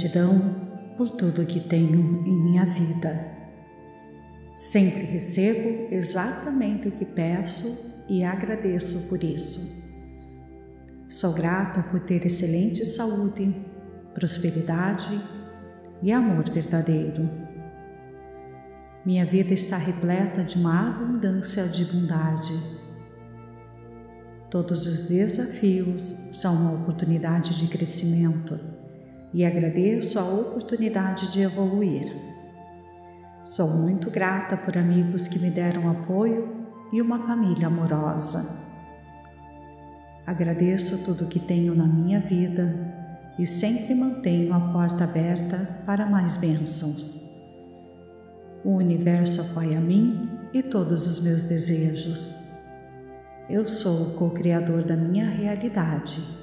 Gratidão por tudo que tenho em minha vida. Sempre recebo exatamente o que peço e agradeço por isso. Sou grata por ter excelente saúde, prosperidade e amor verdadeiro. Minha vida está repleta de uma abundância de bondade. Todos os desafios são uma oportunidade de crescimento e agradeço a oportunidade de evoluir. Sou muito grata por amigos que me deram apoio e uma família amorosa. Agradeço tudo que tenho na minha vida e sempre mantenho a porta aberta para mais bênçãos. O universo apoia mim e todos os meus desejos. Eu sou o co-criador da minha realidade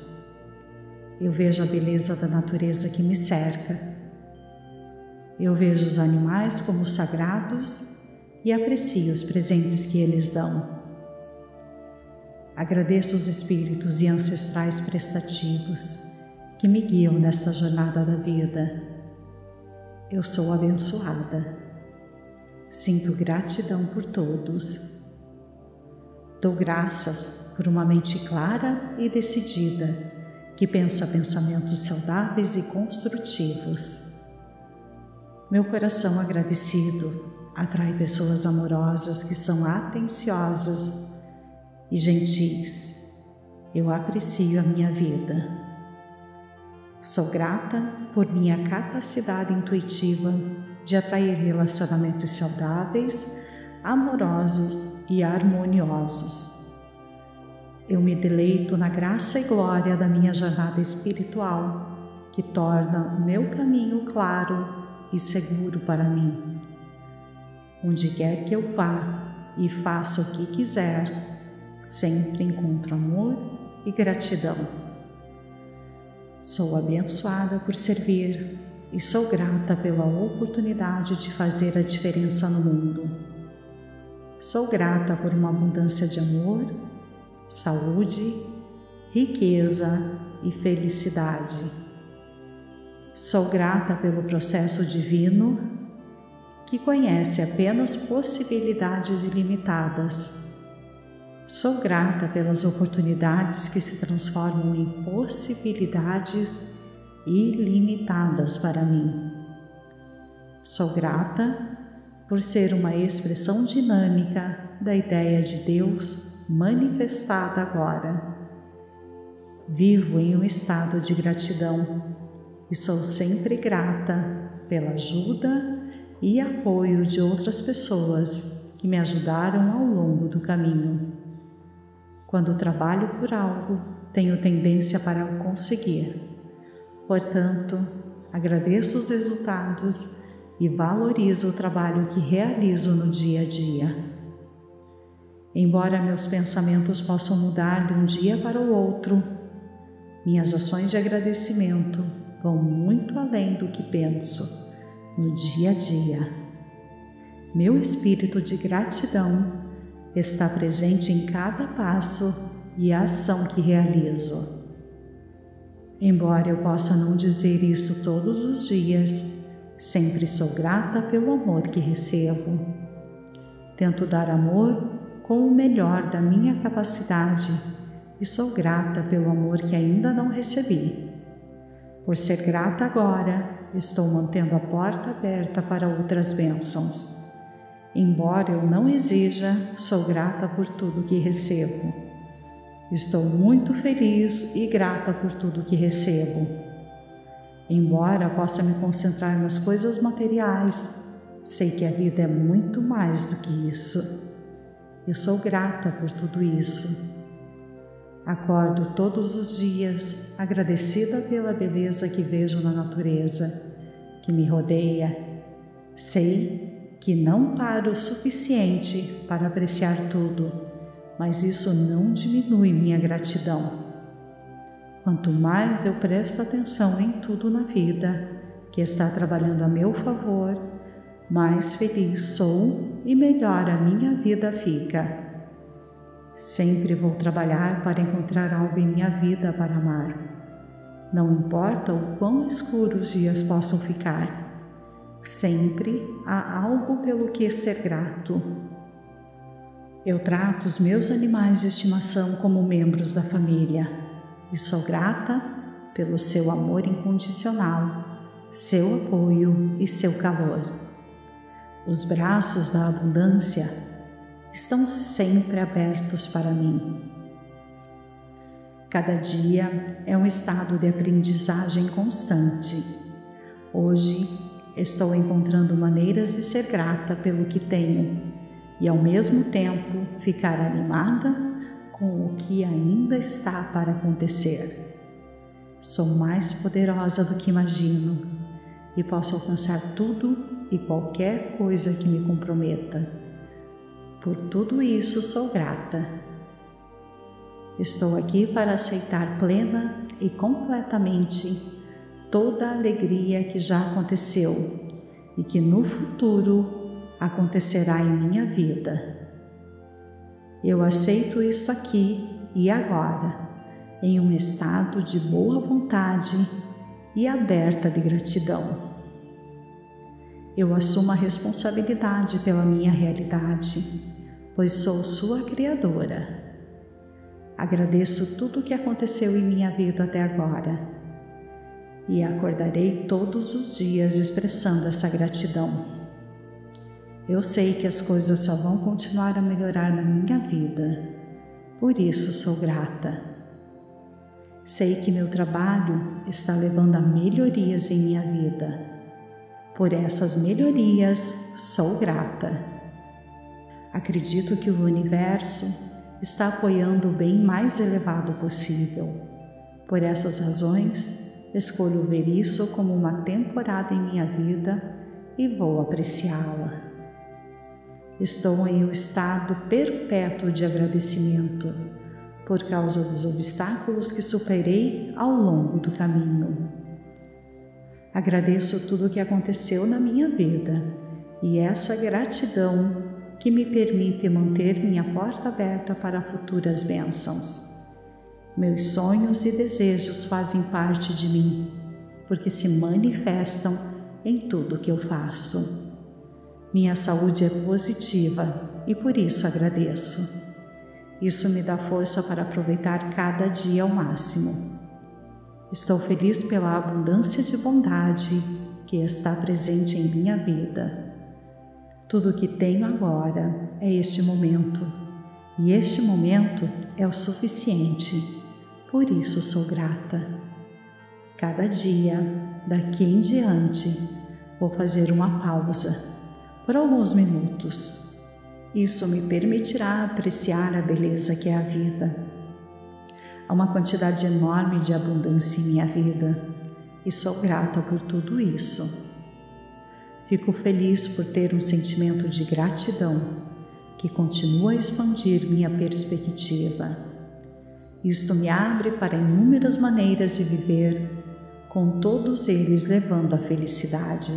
eu vejo a beleza da natureza que me cerca. Eu vejo os animais como sagrados e aprecio os presentes que eles dão. Agradeço os espíritos e ancestrais prestativos que me guiam nesta jornada da vida. Eu sou abençoada. Sinto gratidão por todos. Dou graças por uma mente clara e decidida que pensa pensamentos saudáveis e construtivos. Meu coração agradecido atrai pessoas amorosas que são atenciosas e gentis. Eu aprecio a minha vida. Sou grata por minha capacidade intuitiva de atrair relacionamentos saudáveis, amorosos e harmoniosos. Eu me deleito na graça e glória da minha jornada espiritual, que torna o meu caminho claro e seguro para mim. Onde quer que eu vá e faça o que quiser, sempre encontro amor e gratidão. Sou abençoada por servir e sou grata pela oportunidade de fazer a diferença no mundo. Sou grata por uma abundância de amor saúde, riqueza e felicidade. Sou grata pelo processo divino que conhece apenas possibilidades ilimitadas. Sou grata pelas oportunidades que se transformam em possibilidades ilimitadas para mim. Sou grata por ser uma expressão dinâmica da ideia de Deus manifestada agora. Vivo em um estado de gratidão e sou sempre grata pela ajuda e apoio de outras pessoas que me ajudaram ao longo do caminho. Quando trabalho por algo, tenho tendência para o conseguir. Portanto, agradeço os resultados e valorizo o trabalho que realizo no dia a dia. Embora meus pensamentos possam mudar de um dia para o outro, minhas ações de agradecimento vão muito além do que penso no dia a dia. Meu espírito de gratidão está presente em cada passo e ação que realizo. Embora eu possa não dizer isso todos os dias, sempre sou grata pelo amor que recebo. Tento dar amor com o melhor da minha capacidade e sou grata pelo amor que ainda não recebi. Por ser grata agora, estou mantendo a porta aberta para outras bênçãos. Embora eu não exija, sou grata por tudo que recebo. Estou muito feliz e grata por tudo que recebo. Embora possa me concentrar nas coisas materiais, sei que a vida é muito mais do que isso. Eu sou grata por tudo isso. Acordo todos os dias agradecida pela beleza que vejo na natureza, que me rodeia. Sei que não paro o suficiente para apreciar tudo, mas isso não diminui minha gratidão. Quanto mais eu presto atenção em tudo na vida que está trabalhando a meu favor, mais feliz sou e melhor a minha vida fica. Sempre vou trabalhar para encontrar algo em minha vida para amar. Não importa o quão escuros os dias possam ficar, sempre há algo pelo que ser grato. Eu trato os meus animais de estimação como membros da família e sou grata pelo seu amor incondicional, seu apoio e seu calor. Os braços da abundância estão sempre abertos para mim. Cada dia é um estado de aprendizagem constante. Hoje estou encontrando maneiras de ser grata pelo que tenho e, ao mesmo tempo, ficar animada com o que ainda está para acontecer. Sou mais poderosa do que imagino e posso alcançar tudo e qualquer coisa que me comprometa. Por tudo isso sou grata. Estou aqui para aceitar plena e completamente toda a alegria que já aconteceu e que no futuro acontecerá em minha vida. Eu aceito isto aqui e agora, em um estado de boa vontade e aberta de gratidão. Eu assumo a responsabilidade pela minha realidade, pois sou sua criadora. Agradeço tudo o que aconteceu em minha vida até agora e acordarei todos os dias expressando essa gratidão. Eu sei que as coisas só vão continuar a melhorar na minha vida, por isso sou grata. Sei que meu trabalho está levando a melhorias em minha vida. Por essas melhorias, sou grata. Acredito que o universo está apoiando o bem mais elevado possível. Por essas razões, Escolho ver isso como uma temporada em minha vida e vou apreciá-la. Estou em um estado perpétuo de agradecimento por causa dos obstáculos que superei ao longo do caminho. Agradeço tudo o que aconteceu na minha vida e essa gratidão que me permite manter minha porta aberta para futuras bênçãos. Meus sonhos e desejos fazem parte de mim, porque se manifestam em tudo que eu faço. Minha saúde é positiva e por isso agradeço. Isso me dá força para aproveitar cada dia ao máximo. Estou feliz pela abundância de bondade que está presente em minha vida. Tudo o que tenho agora é este momento, e este momento é o suficiente por isso sou grata. Cada dia, daqui em diante, vou fazer uma pausa por alguns minutos. Isso me permitirá apreciar a beleza que é a vida. Há uma quantidade enorme de abundância em minha vida e sou grata por tudo isso. Fico feliz por ter um sentimento de gratidão que continua a expandir minha perspectiva isto me abre para inúmeras maneiras de viver, com todos eles levando a felicidade.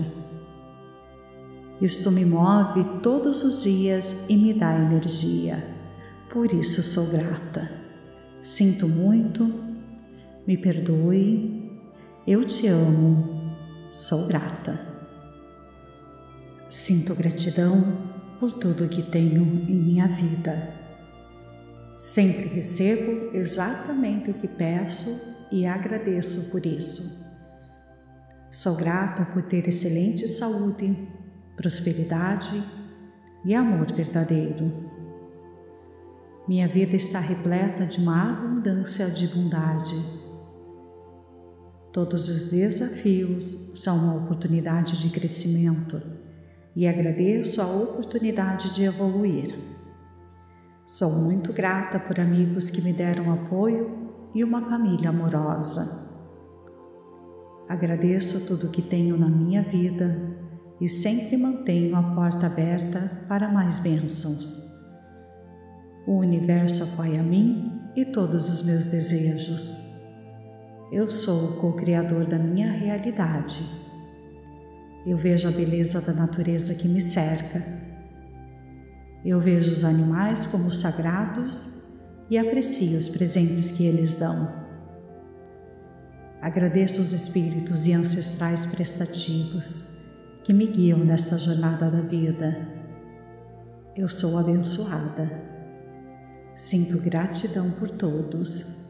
Isto me move todos os dias e me dá energia. Por isso sou grata. Sinto muito, me perdoe, eu te amo, sou grata. Sinto gratidão por tudo que tenho em minha vida. Sempre recebo exatamente o que peço e agradeço por isso. Sou grata por ter excelente saúde, prosperidade e amor verdadeiro. Minha vida está repleta de uma abundância de bondade. Todos os desafios são uma oportunidade de crescimento e agradeço a oportunidade de evoluir. Sou muito grata por amigos que me deram apoio e uma família amorosa. Agradeço tudo que tenho na minha vida e sempre mantenho a porta aberta para mais bênçãos. O universo apoia mim e todos os meus desejos. Eu sou o co-criador da minha realidade. Eu vejo a beleza da natureza que me cerca eu vejo os animais como sagrados e aprecio os presentes que eles dão. Agradeço os espíritos e ancestrais prestativos que me guiam nesta jornada da vida. Eu sou abençoada. Sinto gratidão por todos.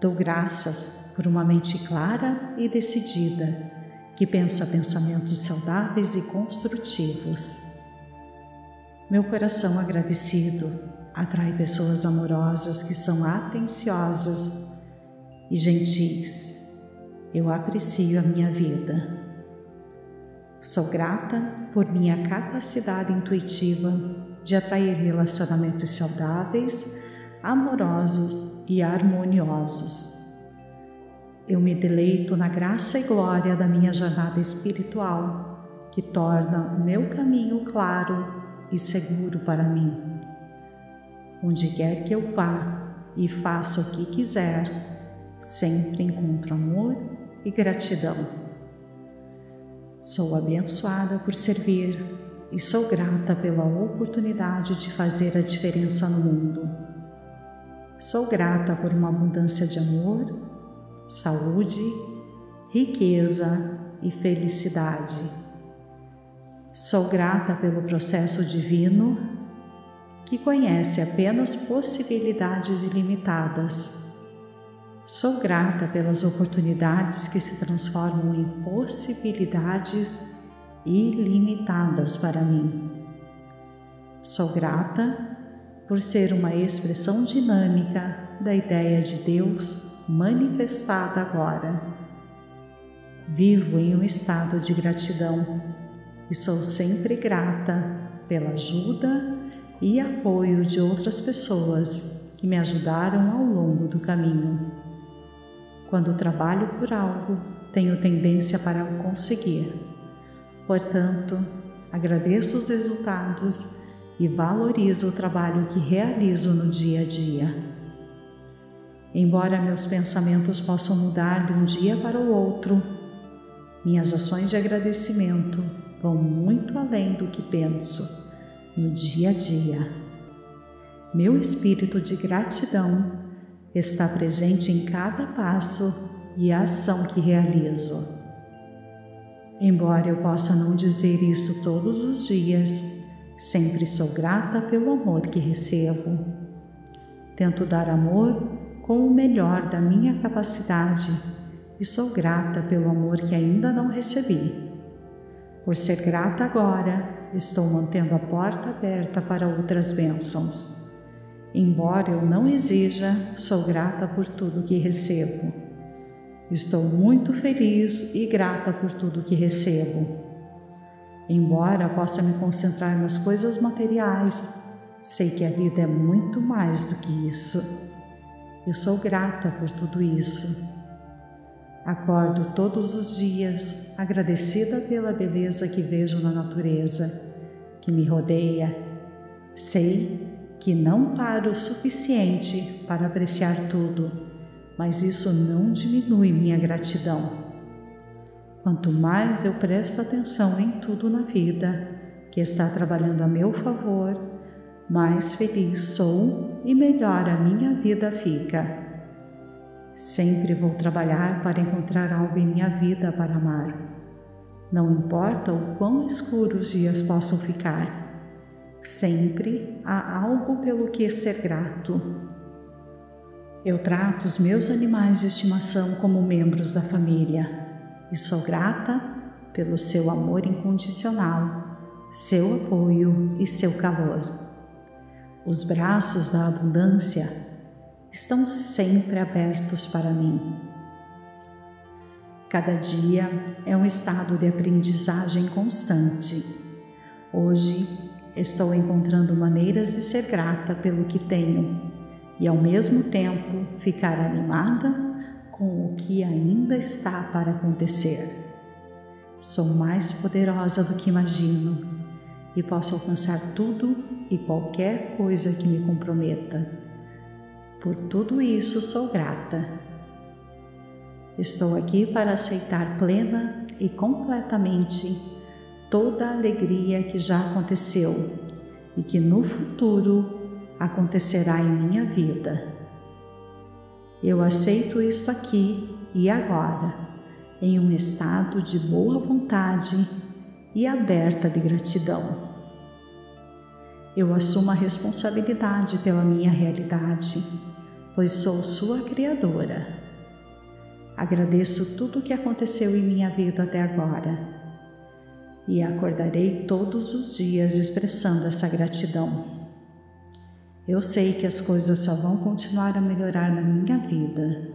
Dou graças por uma mente clara e decidida que pensa pensamentos saudáveis e construtivos. Meu coração agradecido atrai pessoas amorosas que são atenciosas e gentis. Eu aprecio a minha vida. Sou grata por minha capacidade intuitiva de atrair relacionamentos saudáveis, amorosos e harmoniosos. Eu me deleito na graça e glória da minha jornada espiritual, que torna o meu caminho claro e seguro para mim. Onde quer que eu vá e faça o que quiser, sempre encontro amor e gratidão. Sou abençoada por servir e sou grata pela oportunidade de fazer a diferença no mundo. Sou grata por uma abundância de amor, saúde, riqueza e felicidade. Sou grata pelo processo divino que conhece apenas possibilidades ilimitadas Sou grata pelas oportunidades que se transformam em possibilidades ilimitadas para mim. Sou grata por ser uma expressão dinâmica da ideia de Deus manifestada agora. Vivo em um estado de gratidão e sou sempre grata pela ajuda e apoio de outras pessoas que me ajudaram ao longo do caminho. Quando trabalho por algo, tenho tendência para o conseguir. Portanto, agradeço os resultados e valorizo o trabalho que realizo no dia a dia. Embora meus pensamentos possam mudar de um dia para o outro, minhas ações de agradecimento vão muito além do que penso no dia a dia. Meu espírito de gratidão está presente em cada passo e ação que realizo. Embora eu possa não dizer isso todos os dias, sempre sou grata pelo amor que recebo. Tento dar amor com o melhor da minha capacidade e sou grata pelo amor que ainda não recebi. Por ser grata agora, estou mantendo a porta aberta para outras bênçãos. Embora eu não exija, sou grata por tudo que recebo. Estou muito feliz e grata por tudo que recebo. Embora possa me concentrar nas coisas materiais, sei que a vida é muito mais do que isso. Eu sou grata por tudo isso. Acordo todos os dias agradecida pela beleza que vejo na natureza, que me rodeia. Sei que não paro o suficiente para apreciar tudo, mas isso não diminui minha gratidão. Quanto mais eu presto atenção em tudo na vida que está trabalhando a meu favor, mais feliz sou e melhor a minha vida fica. Sempre vou trabalhar para encontrar algo em minha vida para amar. Não importa o quão escuros os dias possam ficar Sempre há algo pelo que ser grato. Eu trato os meus animais de estimação como membros da família e sou grata pelo seu amor incondicional, seu apoio e seu calor. Os braços da abundância estão sempre abertos para mim. Cada dia é um estado de aprendizagem constante. Hoje estou encontrando maneiras de ser grata pelo que tenho e ao mesmo tempo ficar animada com o que ainda está para acontecer. Sou mais poderosa do que imagino e posso alcançar tudo e qualquer coisa que me comprometa. Por tudo isso sou grata. Estou aqui para aceitar plena e completamente toda a alegria que já aconteceu e que no futuro acontecerá em minha vida. Eu aceito isto aqui e agora, em um estado de boa vontade e aberta de gratidão. Eu assumo a responsabilidade pela minha realidade, pois sou sua criadora. Agradeço tudo o que aconteceu em minha vida até agora e acordarei todos os dias expressando essa gratidão. Eu sei que as coisas só vão continuar a melhorar na minha vida,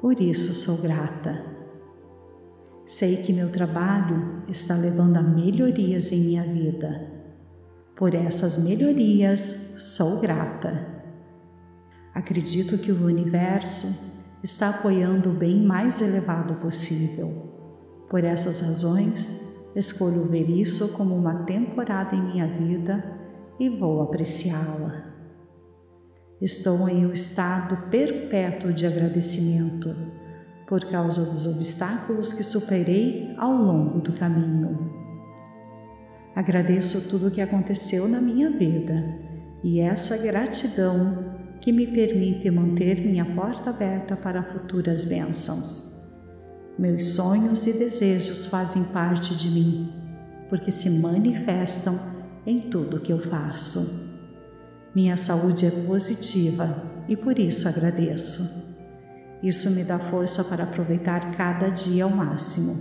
por isso sou grata. Sei que meu trabalho está levando a melhorias em minha vida por essas melhorias, sou grata. Acredito que o universo está apoiando o bem mais elevado possível. Por essas razões, escolho ver isso como uma temporada em minha vida e vou apreciá-la. Estou em um estado perpétuo de agradecimento por causa dos obstáculos que superei ao longo do caminho. Agradeço tudo o que aconteceu na minha vida e essa gratidão que me permite manter minha porta aberta para futuras bênçãos. Meus sonhos e desejos fazem parte de mim, porque se manifestam em tudo que eu faço. Minha saúde é positiva e por isso agradeço. Isso me dá força para aproveitar cada dia ao máximo.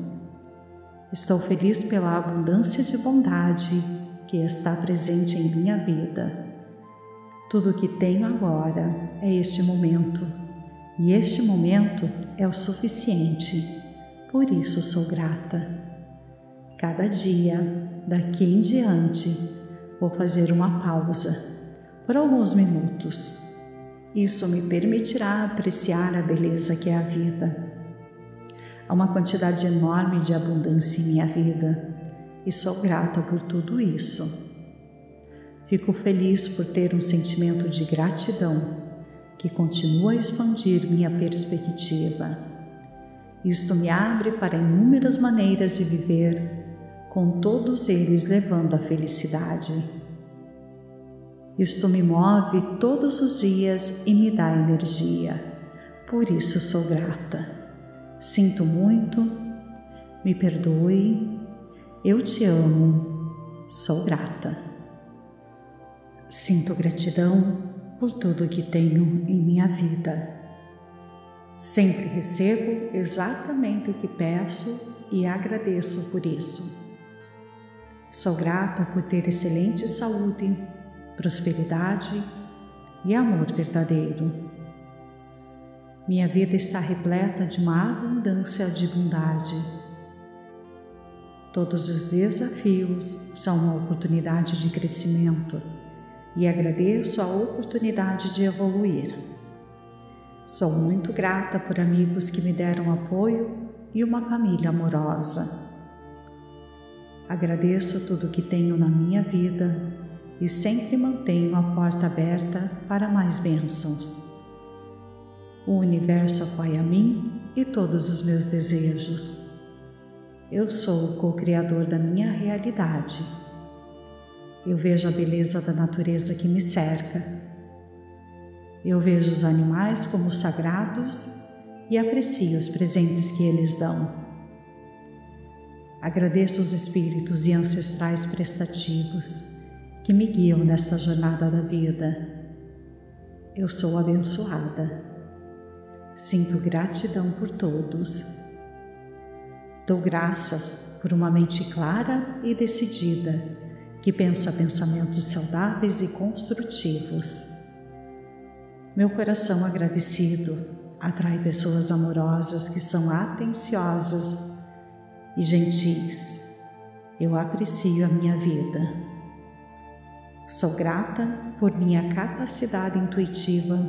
Estou feliz pela abundância de bondade que está presente em minha vida. Tudo o que tenho agora é este momento, e este momento é o suficiente, por isso sou grata. Cada dia, daqui em diante, vou fazer uma pausa por alguns minutos. Isso me permitirá apreciar a beleza que é a vida Há uma quantidade enorme de abundância em minha vida e sou grata por tudo isso. Fico feliz por ter um sentimento de gratidão que continua a expandir minha perspectiva. Isto me abre para inúmeras maneiras de viver, com todos eles levando a felicidade. Isto me move todos os dias e me dá energia, por isso sou grata. Sinto muito, me perdoe, eu te amo, sou grata. Sinto gratidão por tudo que tenho em minha vida. Sempre recebo exatamente o que peço e agradeço por isso. Sou grata por ter excelente saúde, prosperidade e amor verdadeiro. Minha vida está repleta de uma abundância de bondade. Todos os desafios são uma oportunidade de crescimento e agradeço a oportunidade de evoluir. Sou muito grata por amigos que me deram apoio e uma família amorosa. Agradeço tudo que tenho na minha vida e sempre mantenho a porta aberta para mais bênçãos. O universo apoia mim e todos os meus desejos. Eu sou o co-criador da minha realidade. Eu vejo a beleza da natureza que me cerca. Eu vejo os animais como sagrados e aprecio os presentes que eles dão. Agradeço os espíritos e ancestrais prestativos que me guiam nesta jornada da vida. Eu sou abençoada. Sinto gratidão por todos. Dou graças por uma mente clara e decidida que pensa pensamentos saudáveis e construtivos. Meu coração agradecido atrai pessoas amorosas que são atenciosas e gentis. Eu aprecio a minha vida. Sou grata por minha capacidade intuitiva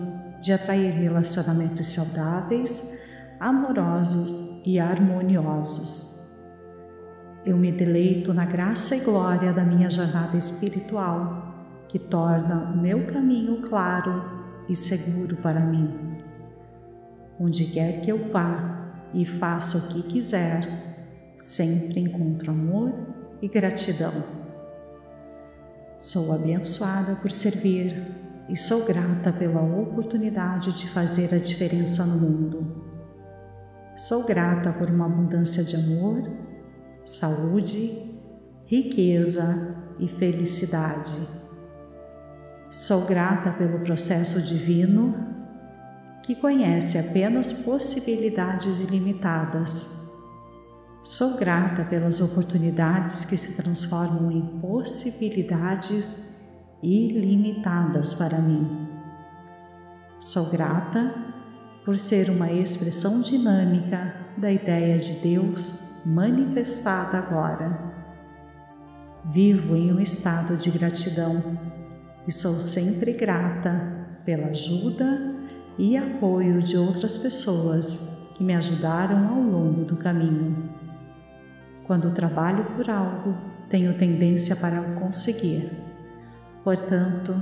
de atrair relacionamentos saudáveis, amorosos e harmoniosos. Eu me deleito na graça e glória da minha jornada espiritual, que torna o meu caminho claro e seguro para mim. Onde quer que eu vá e faça o que quiser, sempre encontro amor e gratidão. Sou abençoada por servir e sou grata pela oportunidade de fazer a diferença no mundo. Sou grata por uma abundância de amor, saúde, riqueza e felicidade. Sou grata pelo processo divino que conhece apenas possibilidades ilimitadas. Sou grata pelas oportunidades que se transformam em possibilidades ilimitadas para mim. Sou grata por ser uma expressão dinâmica da ideia de Deus manifestada agora. Vivo em um estado de gratidão e sou sempre grata pela ajuda e apoio de outras pessoas que me ajudaram ao longo do caminho. Quando trabalho por algo, tenho tendência para o conseguir. Portanto,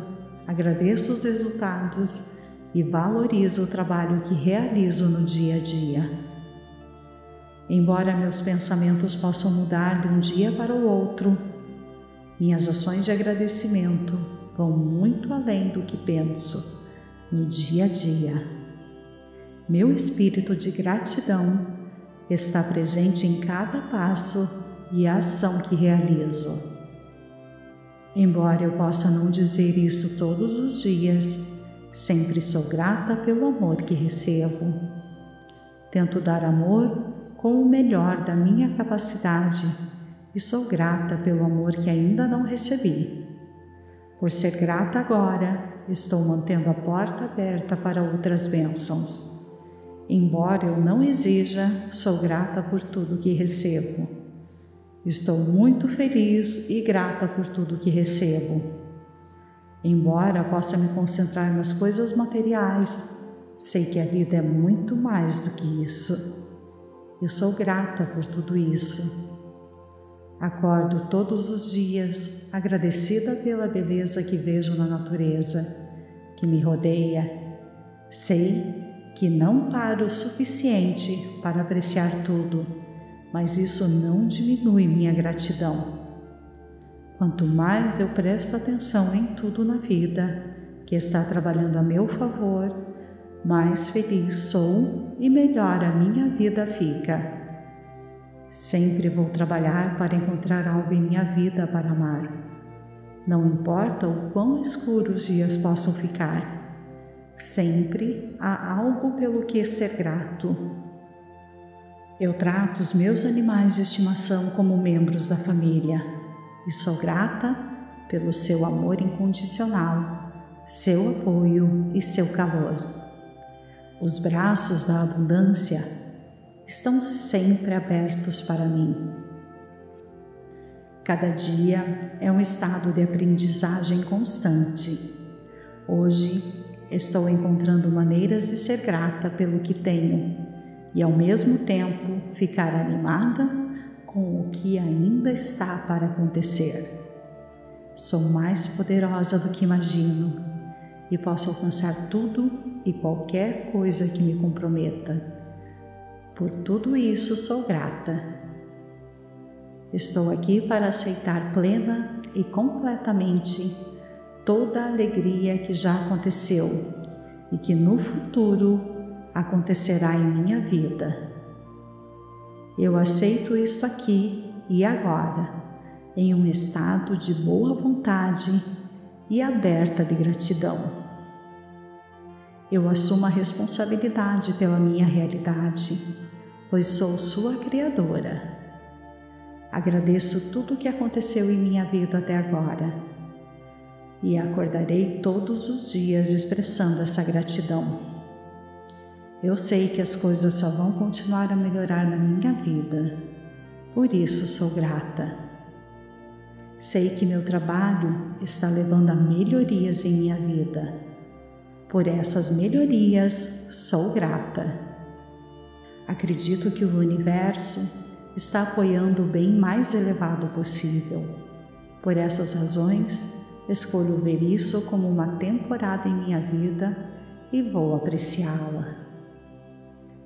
agradeço os resultados e valorizo o trabalho que realizo no dia a dia. Embora meus pensamentos possam mudar de um dia para o outro, minhas ações de agradecimento vão muito além do que penso no dia a dia. Meu espírito de gratidão está presente em cada passo e ação que realizo. Embora eu possa não dizer isso todos os dias, Sempre sou grata pelo amor que recebo. Tento dar amor com o melhor da minha capacidade e sou grata pelo amor que ainda não recebi. Por ser grata agora, estou mantendo a porta aberta para outras bênçãos. Embora eu não exija, sou grata por tudo que recebo. Estou muito feliz e grata por tudo que recebo. Embora possa me concentrar nas coisas materiais, sei que a vida é muito mais do que isso. Eu sou grata por tudo isso. Acordo todos os dias agradecida pela beleza que vejo na natureza, que me rodeia. Sei que não paro o suficiente para apreciar tudo, mas isso não diminui minha gratidão. Quanto mais eu presto atenção em tudo na vida que está trabalhando a meu favor, mais feliz sou e melhor a minha vida fica. Sempre vou trabalhar para encontrar algo em minha vida para amar. Não importa o quão escuros os dias possam ficar, sempre há algo pelo que ser grato. Eu trato os meus animais de estimação como membros da família e sou grata pelo seu amor incondicional, seu apoio e seu calor. Os braços da abundância estão sempre abertos para mim. Cada dia é um estado de aprendizagem constante. Hoje estou encontrando maneiras de ser grata pelo que tenho e ao mesmo tempo ficar animada com o que ainda está para acontecer. Sou mais poderosa do que imagino e posso alcançar tudo e qualquer coisa que me comprometa. Por tudo isso sou grata. Estou aqui para aceitar plena e completamente toda a alegria que já aconteceu e que no futuro acontecerá em minha vida. Eu aceito isto aqui e agora, em um estado de boa vontade e aberta de gratidão. Eu assumo a responsabilidade pela minha realidade, pois sou sua criadora. Agradeço tudo o que aconteceu em minha vida até agora e acordarei todos os dias expressando essa gratidão. Eu sei que as coisas só vão continuar a melhorar na minha vida, por isso sou grata. Sei que meu trabalho está levando a melhorias em minha vida. Por essas melhorias, sou grata. Acredito que o universo está apoiando o bem mais elevado possível. Por essas razões, escolho ver isso como uma temporada em minha vida e vou apreciá-la.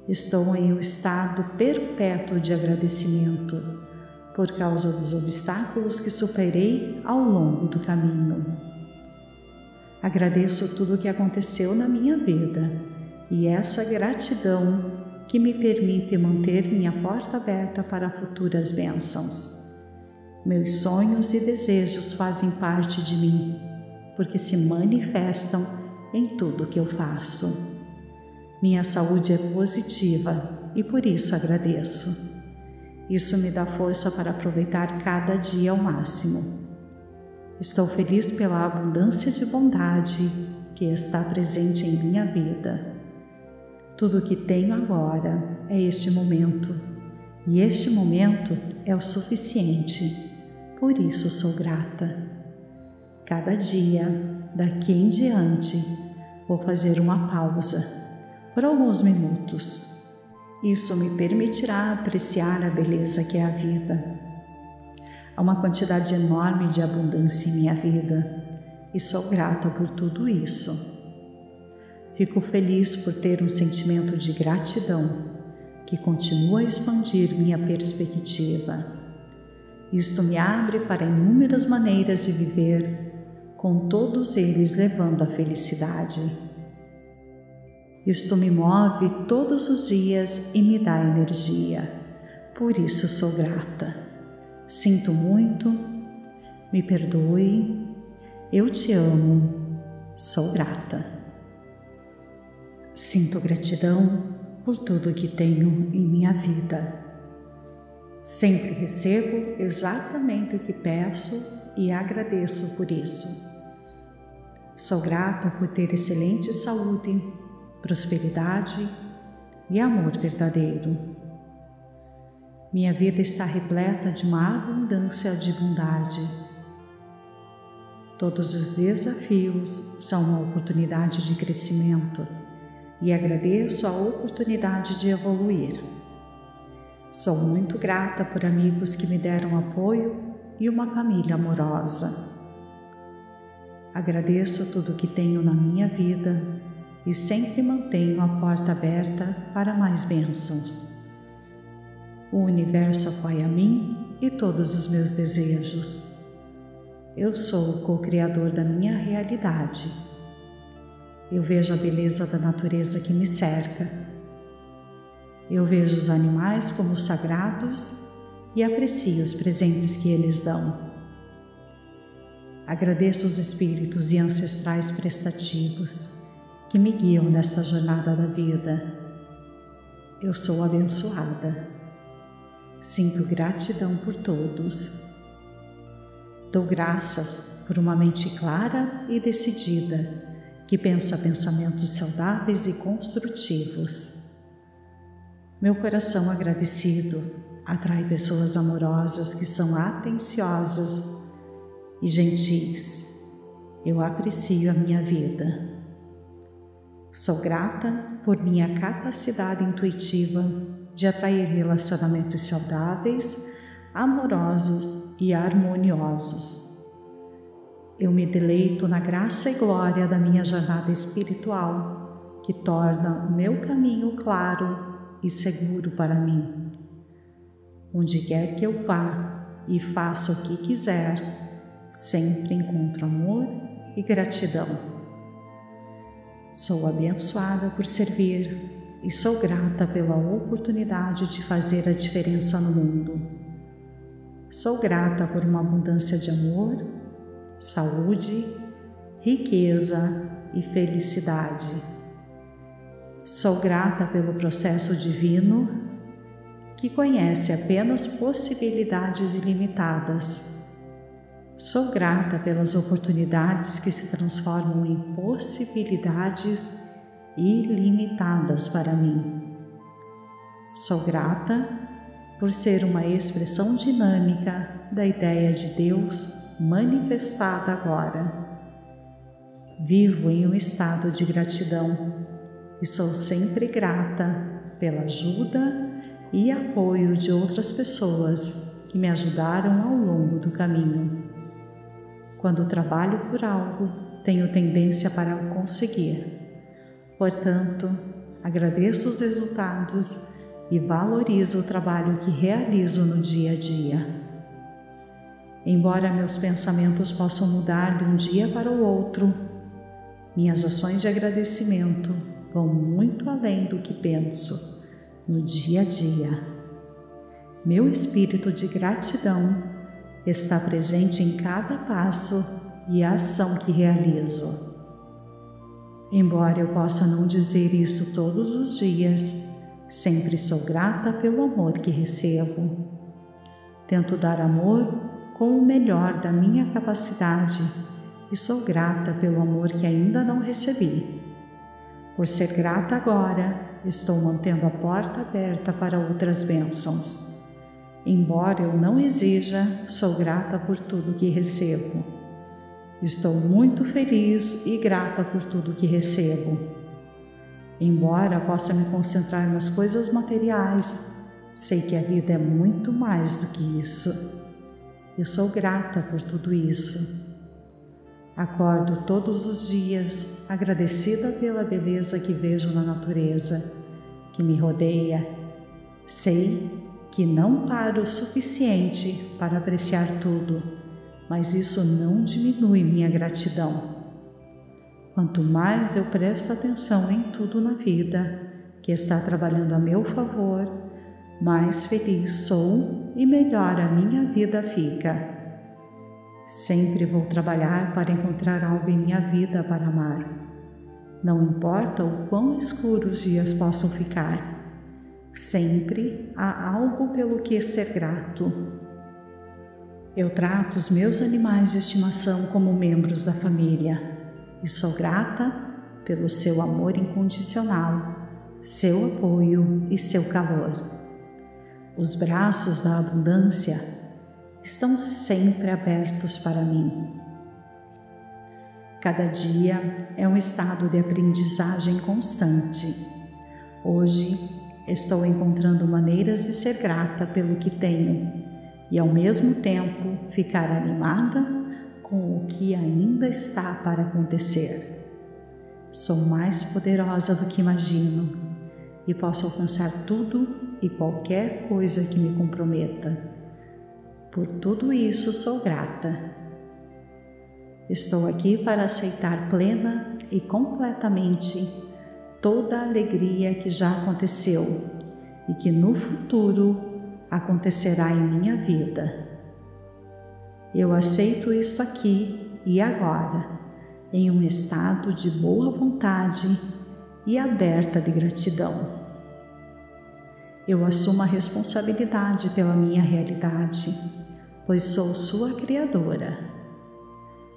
Estou em um estado perpétuo de agradecimento por causa dos obstáculos que superei ao longo do caminho. Agradeço tudo o que aconteceu na minha vida e essa gratidão que me permite manter minha porta aberta para futuras bênçãos. Meus sonhos e desejos fazem parte de mim, porque se manifestam em tudo que eu faço. Minha saúde é positiva e por isso agradeço. Isso me dá força para aproveitar cada dia ao máximo. Estou feliz pela abundância de bondade que está presente em minha vida. Tudo o que tenho agora é este momento, e este momento é o suficiente por isso sou grata. Cada dia, daqui em diante, vou fazer uma pausa por alguns minutos. Isso me permitirá apreciar a beleza que é a vida. Há uma quantidade enorme de abundância em minha vida e sou grata por tudo isso. Fico feliz por ter um sentimento de gratidão que continua a expandir minha perspectiva isto me abre para inúmeras maneiras de viver, com todos eles levando a felicidade. Isto me move todos os dias e me dá energia. Por isso sou grata. Sinto muito, me perdoe, eu te amo, sou grata. Sinto gratidão por tudo que tenho em minha vida. Sempre recebo exatamente o que peço e agradeço por isso. Sou grata por ter excelente saúde, prosperidade e amor verdadeiro. Minha vida está repleta de uma abundância de bondade. Todos os desafios são uma oportunidade de crescimento e agradeço a oportunidade de evoluir. Sou muito grata por amigos que me deram apoio e uma família amorosa. Agradeço tudo que tenho na minha vida e sempre mantenho a porta aberta para mais bênçãos. O universo apoia mim e todos os meus desejos. Eu sou o co-criador da minha realidade. Eu vejo a beleza da natureza que me cerca eu vejo os animais como sagrados e aprecio os presentes que eles dão. Agradeço os espíritos e ancestrais prestativos que me guiam nesta jornada da vida. Eu sou abençoada. Sinto gratidão por todos. Dou graças por uma mente clara e decidida que pensa pensamentos saudáveis e construtivos meu coração agradecido atrai pessoas amorosas que são atenciosas e gentis. Eu aprecio a minha vida. Sou grata por minha capacidade intuitiva de atrair relacionamentos saudáveis, amorosos e harmoniosos. Eu me deleito na graça e glória da minha jornada espiritual, que torna o meu caminho claro e seguro para mim. Onde quer que eu vá e faça o que quiser, sempre encontro amor e gratidão. Sou abençoada por servir e sou grata pela oportunidade de fazer a diferença no mundo. Sou grata por uma abundância de amor, saúde, riqueza e felicidade Sou grata pelo processo divino que conhece apenas possibilidades ilimitadas. Sou grata pelas oportunidades que se transformam em possibilidades ilimitadas para mim. Sou grata por ser uma expressão dinâmica da ideia de Deus manifestada agora. Vivo em um estado de gratidão e sou sempre grata pela ajuda e apoio de outras pessoas que me ajudaram ao longo do caminho. Quando trabalho por algo, tenho tendência para o conseguir. Portanto, agradeço os resultados e valorizo o trabalho que realizo no dia a dia. Embora meus pensamentos possam mudar de um dia para o outro, minhas ações de agradecimento vão muito além do que penso no dia a dia. Meu espírito de gratidão está presente em cada passo e ação que realizo. Embora eu possa não dizer isso todos os dias, sempre sou grata pelo amor que recebo. Tento dar amor com o melhor da minha capacidade e sou grata pelo amor que ainda não recebi. Por ser grata agora, estou mantendo a porta aberta para outras bênçãos. Embora eu não exija, sou grata por tudo que recebo. Estou muito feliz e grata por tudo que recebo. Embora possa me concentrar nas coisas materiais, sei que a vida é muito mais do que isso. Eu sou grata por tudo isso. Acordo todos os dias agradecida pela beleza que vejo na natureza, que me rodeia. Sei que não paro o suficiente para apreciar tudo, mas isso não diminui minha gratidão. Quanto mais eu presto atenção em tudo na vida que está trabalhando a meu favor, mais feliz sou e melhor a minha vida fica. Sempre vou trabalhar para encontrar algo em minha vida para amar. Não importa o quão escuros os dias possam ficar, sempre há algo pelo que ser grato. Eu trato os meus animais de estimação como membros da família e sou grata pelo seu amor incondicional, seu apoio e seu calor. Os braços da abundância estão sempre abertos para mim. Cada dia é um estado de aprendizagem constante. Hoje estou encontrando maneiras de ser grata pelo que tenho e, ao mesmo tempo, ficar animada com o que ainda está para acontecer. Sou mais poderosa do que imagino e posso alcançar tudo e qualquer coisa que me comprometa por tudo isso sou grata. Estou aqui para aceitar plena e completamente toda a alegria que já aconteceu e que no futuro acontecerá em minha vida. Eu aceito isto aqui e agora, em um estado de boa vontade e aberta de gratidão. Eu assumo a responsabilidade pela minha realidade pois sou sua criadora.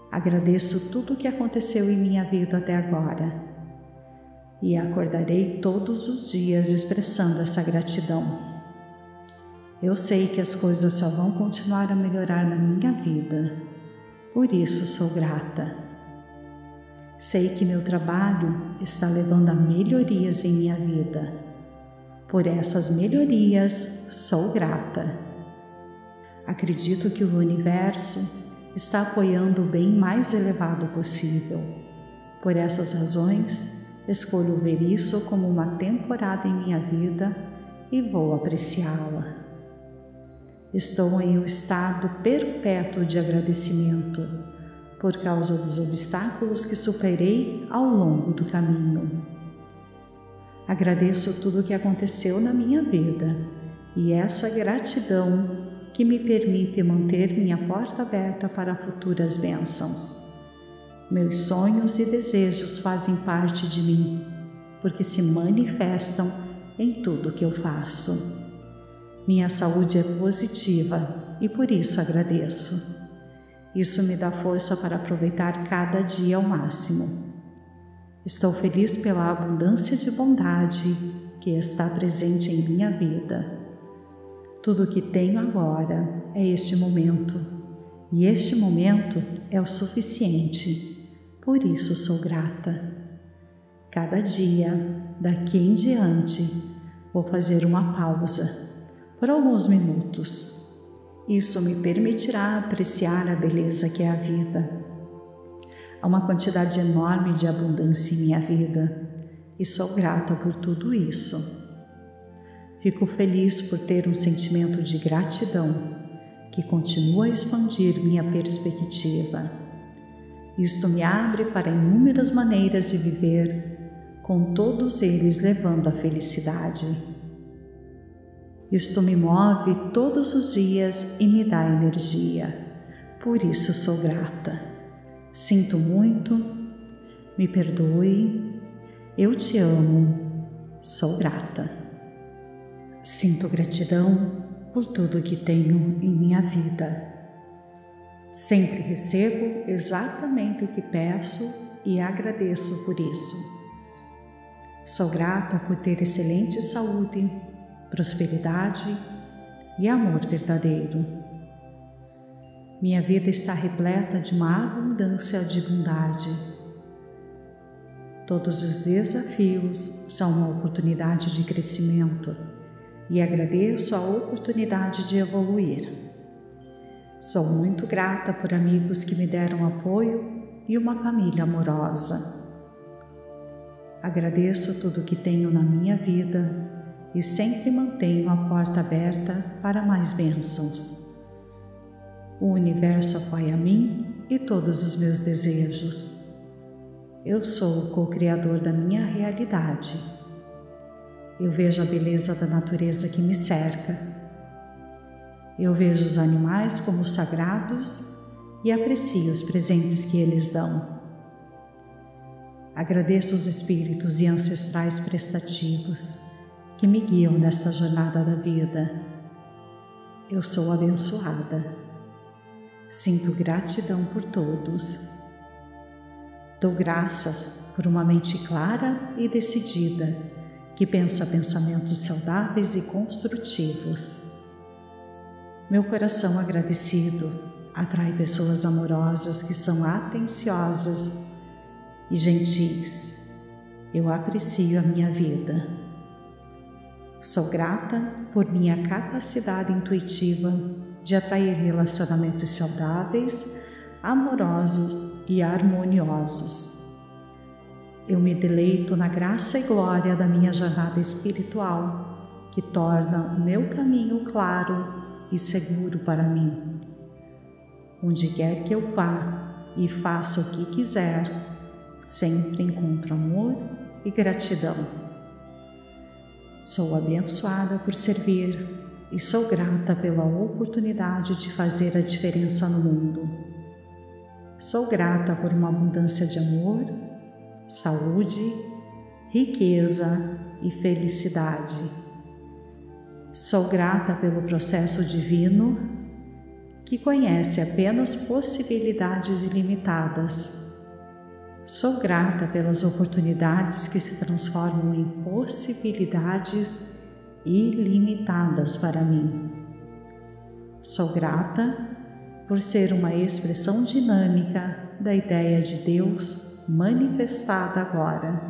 Agradeço tudo o que aconteceu em minha vida até agora e acordarei todos os dias expressando essa gratidão. Eu sei que as coisas só vão continuar a melhorar na minha vida, por isso sou grata. Sei que meu trabalho está levando a melhorias em minha vida. Por essas melhorias, sou grata. Acredito que o universo está apoiando o bem mais elevado possível. Por essas razões, escolho ver isso como uma temporada em minha vida e vou apreciá-la. Estou em um estado perpétuo de agradecimento por causa dos obstáculos que superei ao longo do caminho. Agradeço tudo o que aconteceu na minha vida e essa gratidão que me permite manter minha porta aberta para futuras bênçãos. Meus sonhos e desejos fazem parte de mim, porque se manifestam em tudo que eu faço. Minha saúde é positiva e por isso agradeço. Isso me dá força para aproveitar cada dia ao máximo. Estou feliz pela abundância de bondade que está presente em minha vida tudo o que tenho agora é este momento, e este momento é o suficiente, por isso sou grata. Cada dia, daqui em diante, vou fazer uma pausa por alguns minutos. Isso me permitirá apreciar a beleza que é a vida. Há uma quantidade enorme de abundância em minha vida e sou grata por tudo isso. Fico feliz por ter um sentimento de gratidão que continua a expandir minha perspectiva. Isto me abre para inúmeras maneiras de viver, com todos eles levando a felicidade. Isto me move todos os dias e me dá energia. Por isso sou grata. Sinto muito, me perdoe, eu te amo, sou grata. Sinto gratidão por tudo que tenho em minha vida. Sempre recebo exatamente o que peço e agradeço por isso. Sou grata por ter excelente saúde, prosperidade e amor verdadeiro. Minha vida está repleta de uma abundância de bondade. Todos os desafios são uma oportunidade de crescimento e agradeço a oportunidade de evoluir. Sou muito grata por amigos que me deram apoio e uma família amorosa. Agradeço tudo que tenho na minha vida e sempre mantenho a porta aberta para mais bênçãos. O universo apoia mim e todos os meus desejos. Eu sou o co-criador da minha realidade eu vejo a beleza da natureza que me cerca. Eu vejo os animais como sagrados e aprecio os presentes que eles dão. Agradeço os espíritos e ancestrais prestativos que me guiam nesta jornada da vida. Eu sou abençoada. Sinto gratidão por todos. Dou graças por uma mente clara e decidida que pensa pensamentos saudáveis e construtivos. Meu coração agradecido atrai pessoas amorosas que são atenciosas e gentis. Eu aprecio a minha vida. Sou grata por minha capacidade intuitiva de atrair relacionamentos saudáveis, amorosos e harmoniosos. Eu me deleito na graça e glória da minha jornada espiritual, que torna o meu caminho claro e seguro para mim. Onde quer que eu vá e faça o que quiser, sempre encontro amor e gratidão. Sou abençoada por servir e sou grata pela oportunidade de fazer a diferença no mundo. Sou grata por uma abundância de amor saúde, riqueza e felicidade. Sou grata pelo processo divino que conhece apenas possibilidades ilimitadas. Sou grata pelas oportunidades que se transformam em possibilidades ilimitadas para mim. Sou grata por ser uma expressão dinâmica da ideia de Deus manifestada agora.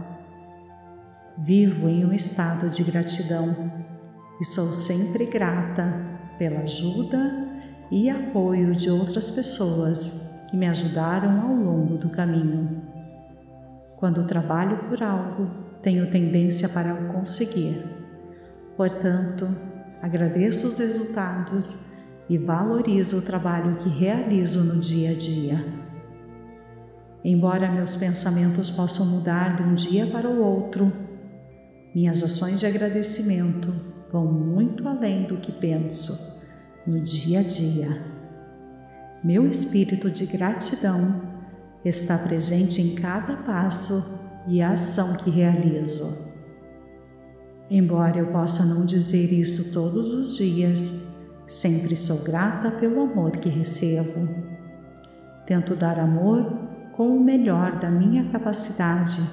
Vivo em um estado de gratidão e sou sempre grata pela ajuda e apoio de outras pessoas que me ajudaram ao longo do caminho. Quando trabalho por algo, tenho tendência para o conseguir. Portanto, agradeço os resultados e valorizo o trabalho que realizo no dia a dia. Embora meus pensamentos possam mudar de um dia para o outro, minhas ações de agradecimento vão muito além do que penso no dia a dia. Meu espírito de gratidão está presente em cada passo e ação que realizo. Embora eu possa não dizer isso todos os dias, sempre sou grata pelo amor que recebo. Tento dar amor com o melhor da minha capacidade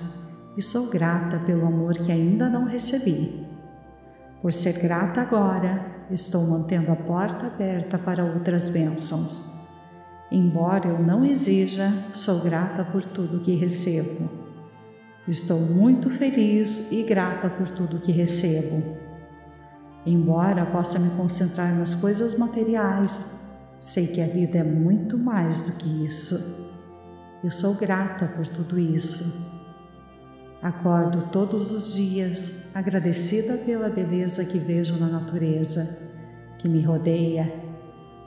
e sou grata pelo amor que ainda não recebi. Por ser grata agora, estou mantendo a porta aberta para outras bênçãos. Embora eu não exija, sou grata por tudo que recebo. Estou muito feliz e grata por tudo que recebo. Embora possa me concentrar nas coisas materiais, sei que a vida é muito mais do que isso. Eu sou grata por tudo isso. Acordo todos os dias agradecida pela beleza que vejo na natureza que me rodeia.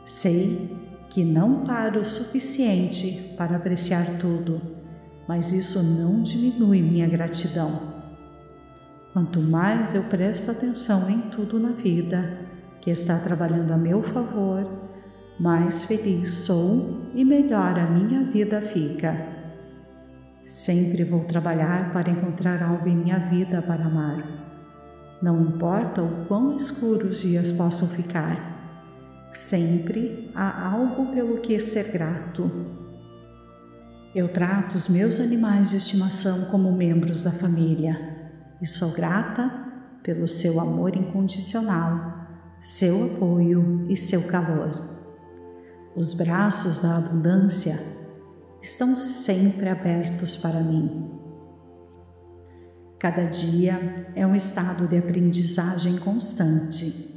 Sei que não paro o suficiente para apreciar tudo, mas isso não diminui minha gratidão. Quanto mais eu presto atenção em tudo na vida, que está trabalhando a meu favor, mais feliz sou e melhor a minha vida fica. Sempre vou trabalhar para encontrar algo em minha vida para amar. Não importa o quão escuros os dias possam ficar, sempre há algo pelo que ser grato. Eu trato os meus animais de estimação como membros da família e sou grata pelo seu amor incondicional, seu apoio e seu calor. Os braços da abundância estão sempre abertos para mim. Cada dia é um estado de aprendizagem constante.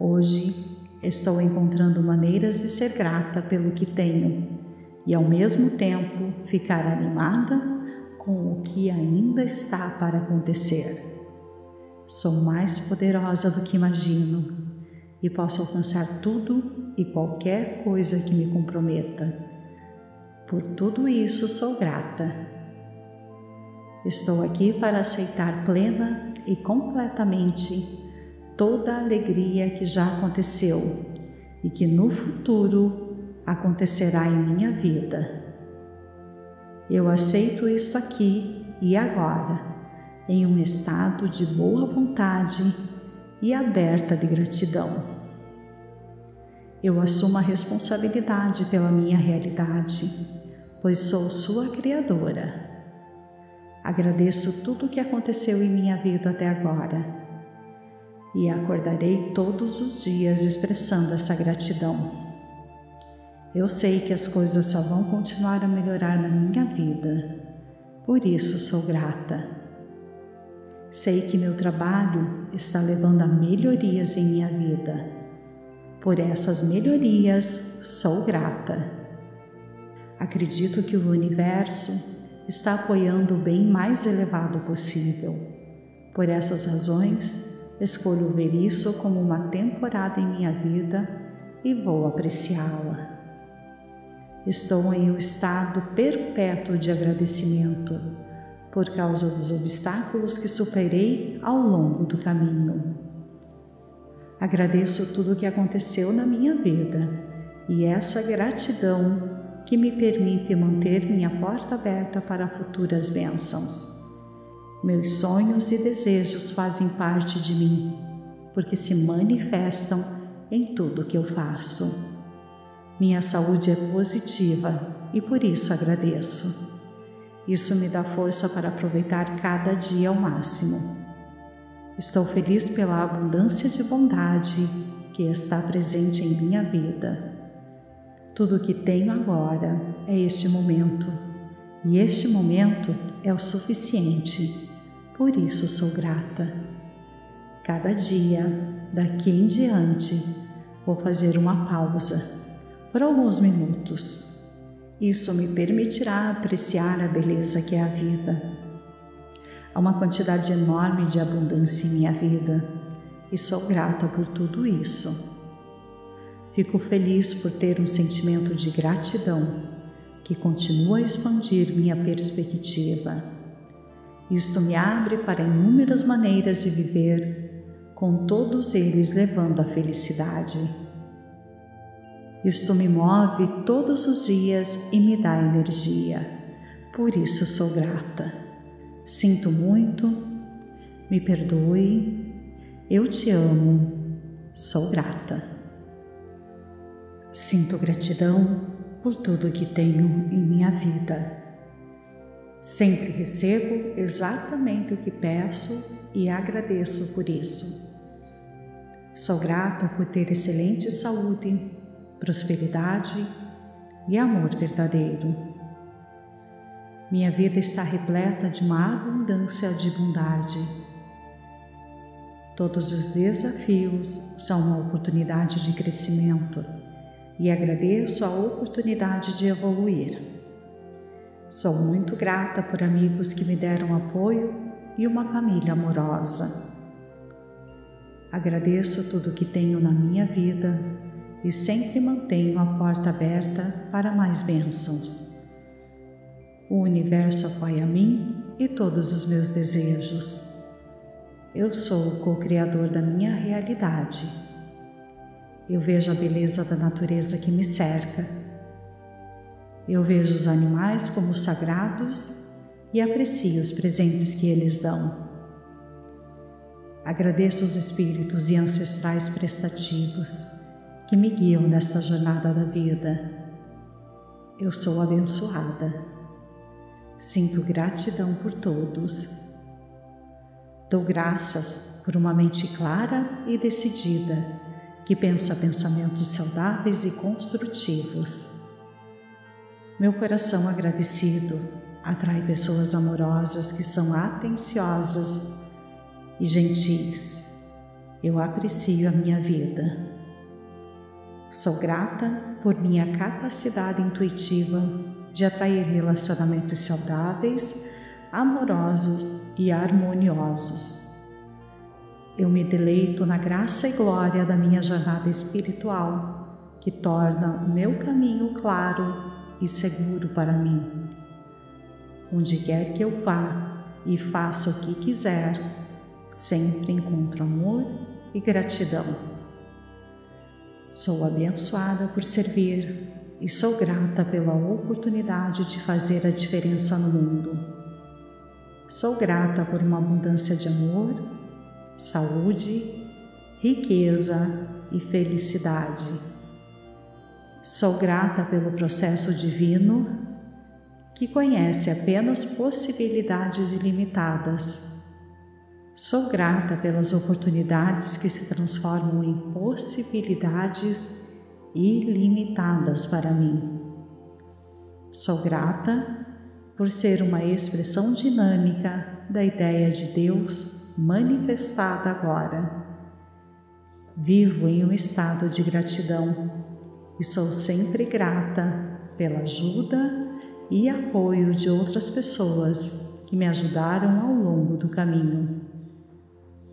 Hoje estou encontrando maneiras de ser grata pelo que tenho e, ao mesmo tempo, ficar animada com o que ainda está para acontecer. Sou mais poderosa do que imagino e posso alcançar tudo e qualquer coisa que me comprometa. Por tudo isso sou grata. Estou aqui para aceitar plena e completamente toda a alegria que já aconteceu e que no futuro acontecerá em minha vida. Eu aceito isto aqui e agora, em um estado de boa vontade e aberta de gratidão. Eu assumo a responsabilidade pela minha realidade, pois sou sua criadora. Agradeço tudo o que aconteceu em minha vida até agora e acordarei todos os dias expressando essa gratidão. Eu sei que as coisas só vão continuar a melhorar na minha vida, por isso sou grata. Sei que meu trabalho está levando a melhorias em minha vida. Por essas melhorias, sou grata. Acredito que o universo está apoiando o bem mais elevado possível. Por essas razões, escolho ver isso como uma temporada em minha vida e vou apreciá-la. Estou em um estado perpétuo de agradecimento por causa dos obstáculos que superei ao longo do caminho. Agradeço tudo o que aconteceu na minha vida e essa gratidão que me permite manter minha porta aberta para futuras bênçãos. Meus sonhos e desejos fazem parte de mim, porque se manifestam em tudo que eu faço. Minha saúde é positiva e por isso agradeço. Isso me dá força para aproveitar cada dia ao máximo. Estou feliz pela abundância de bondade que está presente em minha vida. Tudo o que tenho agora é este momento, e este momento é o suficiente, por isso sou grata. Cada dia, daqui em diante, vou fazer uma pausa por alguns minutos. Isso me permitirá apreciar a beleza que é a vida. Há uma quantidade enorme de abundância em minha vida e sou grata por tudo isso. Fico feliz por ter um sentimento de gratidão que continua a expandir minha perspectiva. Isto me abre para inúmeras maneiras de viver, com todos eles levando à felicidade. Isto me move todos os dias e me dá energia. Por isso sou grata. Sinto muito, me perdoe, eu te amo, sou grata. Sinto gratidão por tudo que tenho em minha vida. Sempre recebo exatamente o que peço e agradeço por isso. Sou grata por ter excelente saúde prosperidade e amor verdadeiro. Minha vida está repleta de uma abundância de bondade. Todos os desafios são uma oportunidade de crescimento e agradeço a oportunidade de evoluir. Sou muito grata por amigos que me deram apoio e uma família amorosa. Agradeço tudo que tenho na minha vida e sempre mantenho a porta aberta para mais bênçãos. O universo apoia mim e todos os meus desejos. Eu sou o co-criador da minha realidade Eu vejo a beleza da natureza que me cerca. Eu vejo os animais como sagrados e aprecio os presentes que eles dão. Agradeço os espíritos e ancestrais prestativos que me guiam nesta jornada da vida. Eu sou abençoada. Sinto gratidão por todos. Dou graças por uma mente clara e decidida que pensa pensamentos saudáveis e construtivos. Meu coração agradecido atrai pessoas amorosas que são atenciosas e gentis. Eu aprecio a minha vida. Sou grata por minha capacidade intuitiva de atrair relacionamentos saudáveis, amorosos e harmoniosos. Eu me deleito na graça e glória da minha jornada espiritual, que torna o meu caminho claro e seguro para mim. Onde quer que eu vá e faça o que quiser, sempre encontro amor e gratidão. Sou abençoada por servir e sou grata pela oportunidade de fazer a diferença no mundo. Sou grata por uma abundância de amor, saúde, riqueza e felicidade. Sou grata pelo processo divino que conhece apenas possibilidades ilimitadas Sou grata pelas oportunidades que se transformam em possibilidades ilimitadas para mim. Sou grata por ser uma expressão dinâmica da ideia de Deus manifestada agora. Vivo em um estado de gratidão e sou sempre grata pela ajuda e apoio de outras pessoas que me ajudaram ao longo do caminho.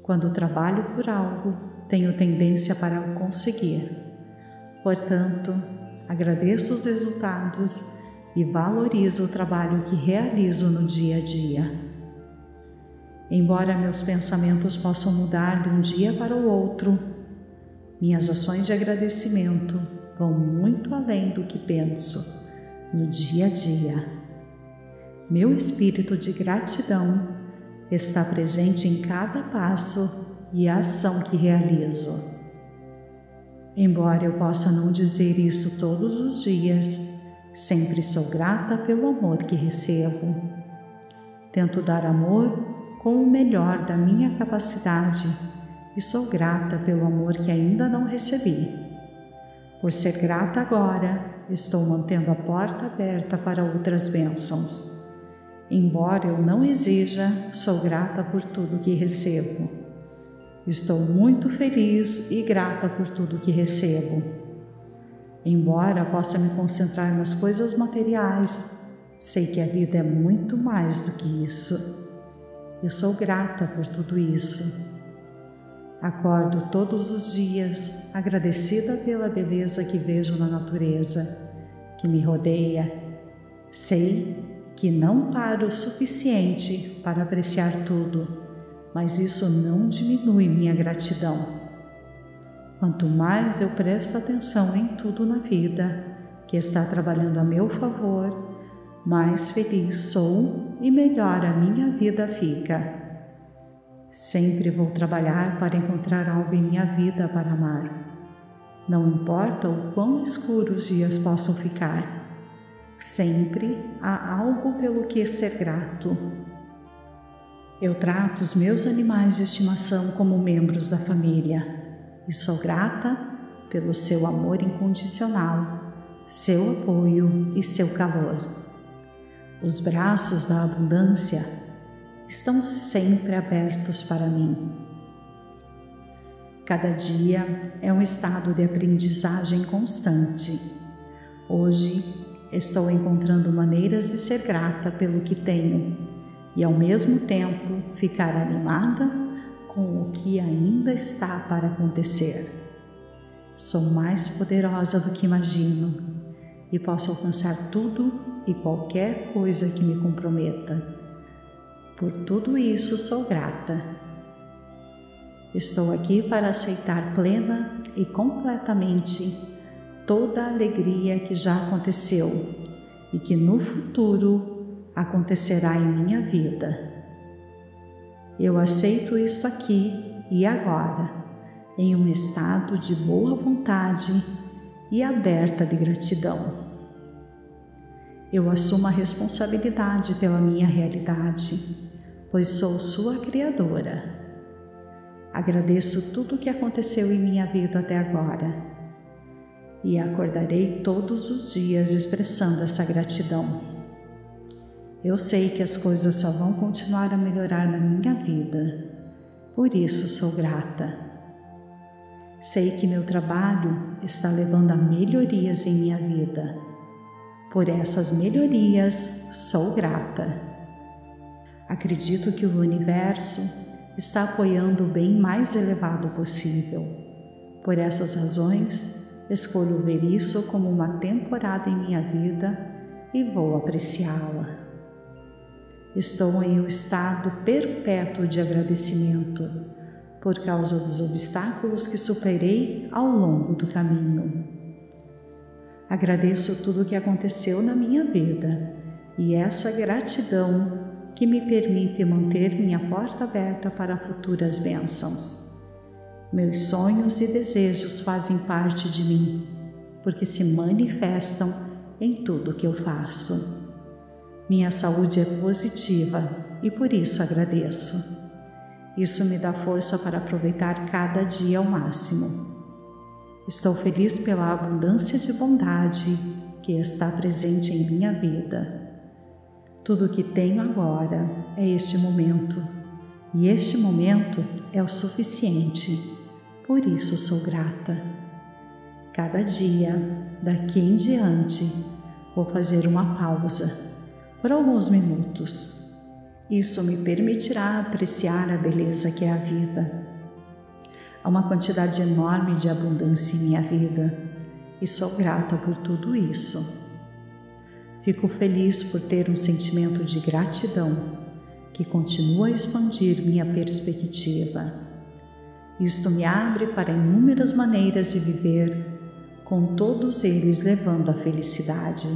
Quando trabalho por algo, tenho tendência para o conseguir. Portanto, agradeço os resultados e valorizo o trabalho que realizo no dia a dia. Embora meus pensamentos possam mudar de um dia para o outro, minhas ações de agradecimento vão muito além do que penso no dia a dia. Meu espírito de gratidão está presente em cada passo e ação que realizo. Embora eu possa não dizer isso todos os dias, sempre sou grata pelo amor que recebo. Tento dar amor com o melhor da minha capacidade e sou grata pelo amor que ainda não recebi. Por ser grata agora, estou mantendo a porta aberta para outras bênçãos. Embora eu não exija, sou grata por tudo que recebo. Estou muito feliz e grata por tudo que recebo. Embora possa me concentrar nas coisas materiais, sei que a vida é muito mais do que isso. Eu sou grata por tudo isso. Acordo todos os dias agradecida pela beleza que vejo na natureza, que me rodeia. Sei que não paro o suficiente para apreciar tudo, mas isso não diminui minha gratidão. Quanto mais eu presto atenção em tudo na vida que está trabalhando a meu favor, mais feliz sou e melhor a minha vida fica. Sempre vou trabalhar para encontrar algo em minha vida para amar. Não importa o quão escuros os dias possam ficar, Sempre há algo pelo que ser grato. Eu trato os meus animais de estimação como membros da família e sou grata pelo seu amor incondicional, seu apoio e seu calor. Os braços da abundância estão sempre abertos para mim. Cada dia é um estado de aprendizagem constante. Hoje estou encontrando maneiras de ser grata pelo que tenho e ao mesmo tempo ficar animada com o que ainda está para acontecer. Sou mais poderosa do que imagino e posso alcançar tudo e qualquer coisa que me comprometa. Por tudo isso sou grata. Estou aqui para aceitar plena e completamente toda a alegria que já aconteceu e que no futuro acontecerá em minha vida. Eu aceito isto aqui e agora, em um estado de boa vontade e aberta de gratidão. Eu assumo a responsabilidade pela minha realidade, pois sou sua criadora Agradeço tudo o que aconteceu em minha vida até agora e acordarei todos os dias expressando essa gratidão. Eu sei que as coisas só vão continuar a melhorar na minha vida, por isso sou grata. Sei que meu trabalho está levando a melhorias em minha vida. Por essas melhorias, sou grata. Acredito que o universo está apoiando o bem mais elevado possível. Por essas razões, escolho ver isso como uma temporada em minha vida e vou apreciá-la. Estou em um estado perpétuo de agradecimento por causa dos obstáculos que superei ao longo do caminho. Agradeço tudo o que aconteceu na minha vida e essa gratidão que me permite manter minha porta aberta para futuras bênçãos. Meus sonhos e desejos fazem parte de mim, porque se manifestam em tudo que eu faço. Minha saúde é positiva e por isso agradeço. Isso me dá força para aproveitar cada dia ao máximo. Estou feliz pela abundância de bondade que está presente em minha vida tudo o que tenho agora é este momento, e este momento é o suficiente, por isso sou grata. Cada dia, daqui em diante, vou fazer uma pausa por alguns minutos. Isso me permitirá apreciar a beleza que é a vida. Há uma quantidade enorme de abundância em minha vida e sou grata por tudo isso. Fico feliz por ter um sentimento de gratidão que continua a expandir minha perspectiva. Isto me abre para inúmeras maneiras de viver, com todos eles levando a felicidade.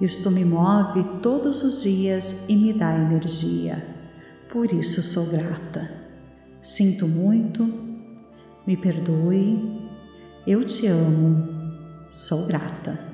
Isto me move todos os dias e me dá energia. Por isso sou grata. Sinto muito, me perdoe, eu te amo, sou grata.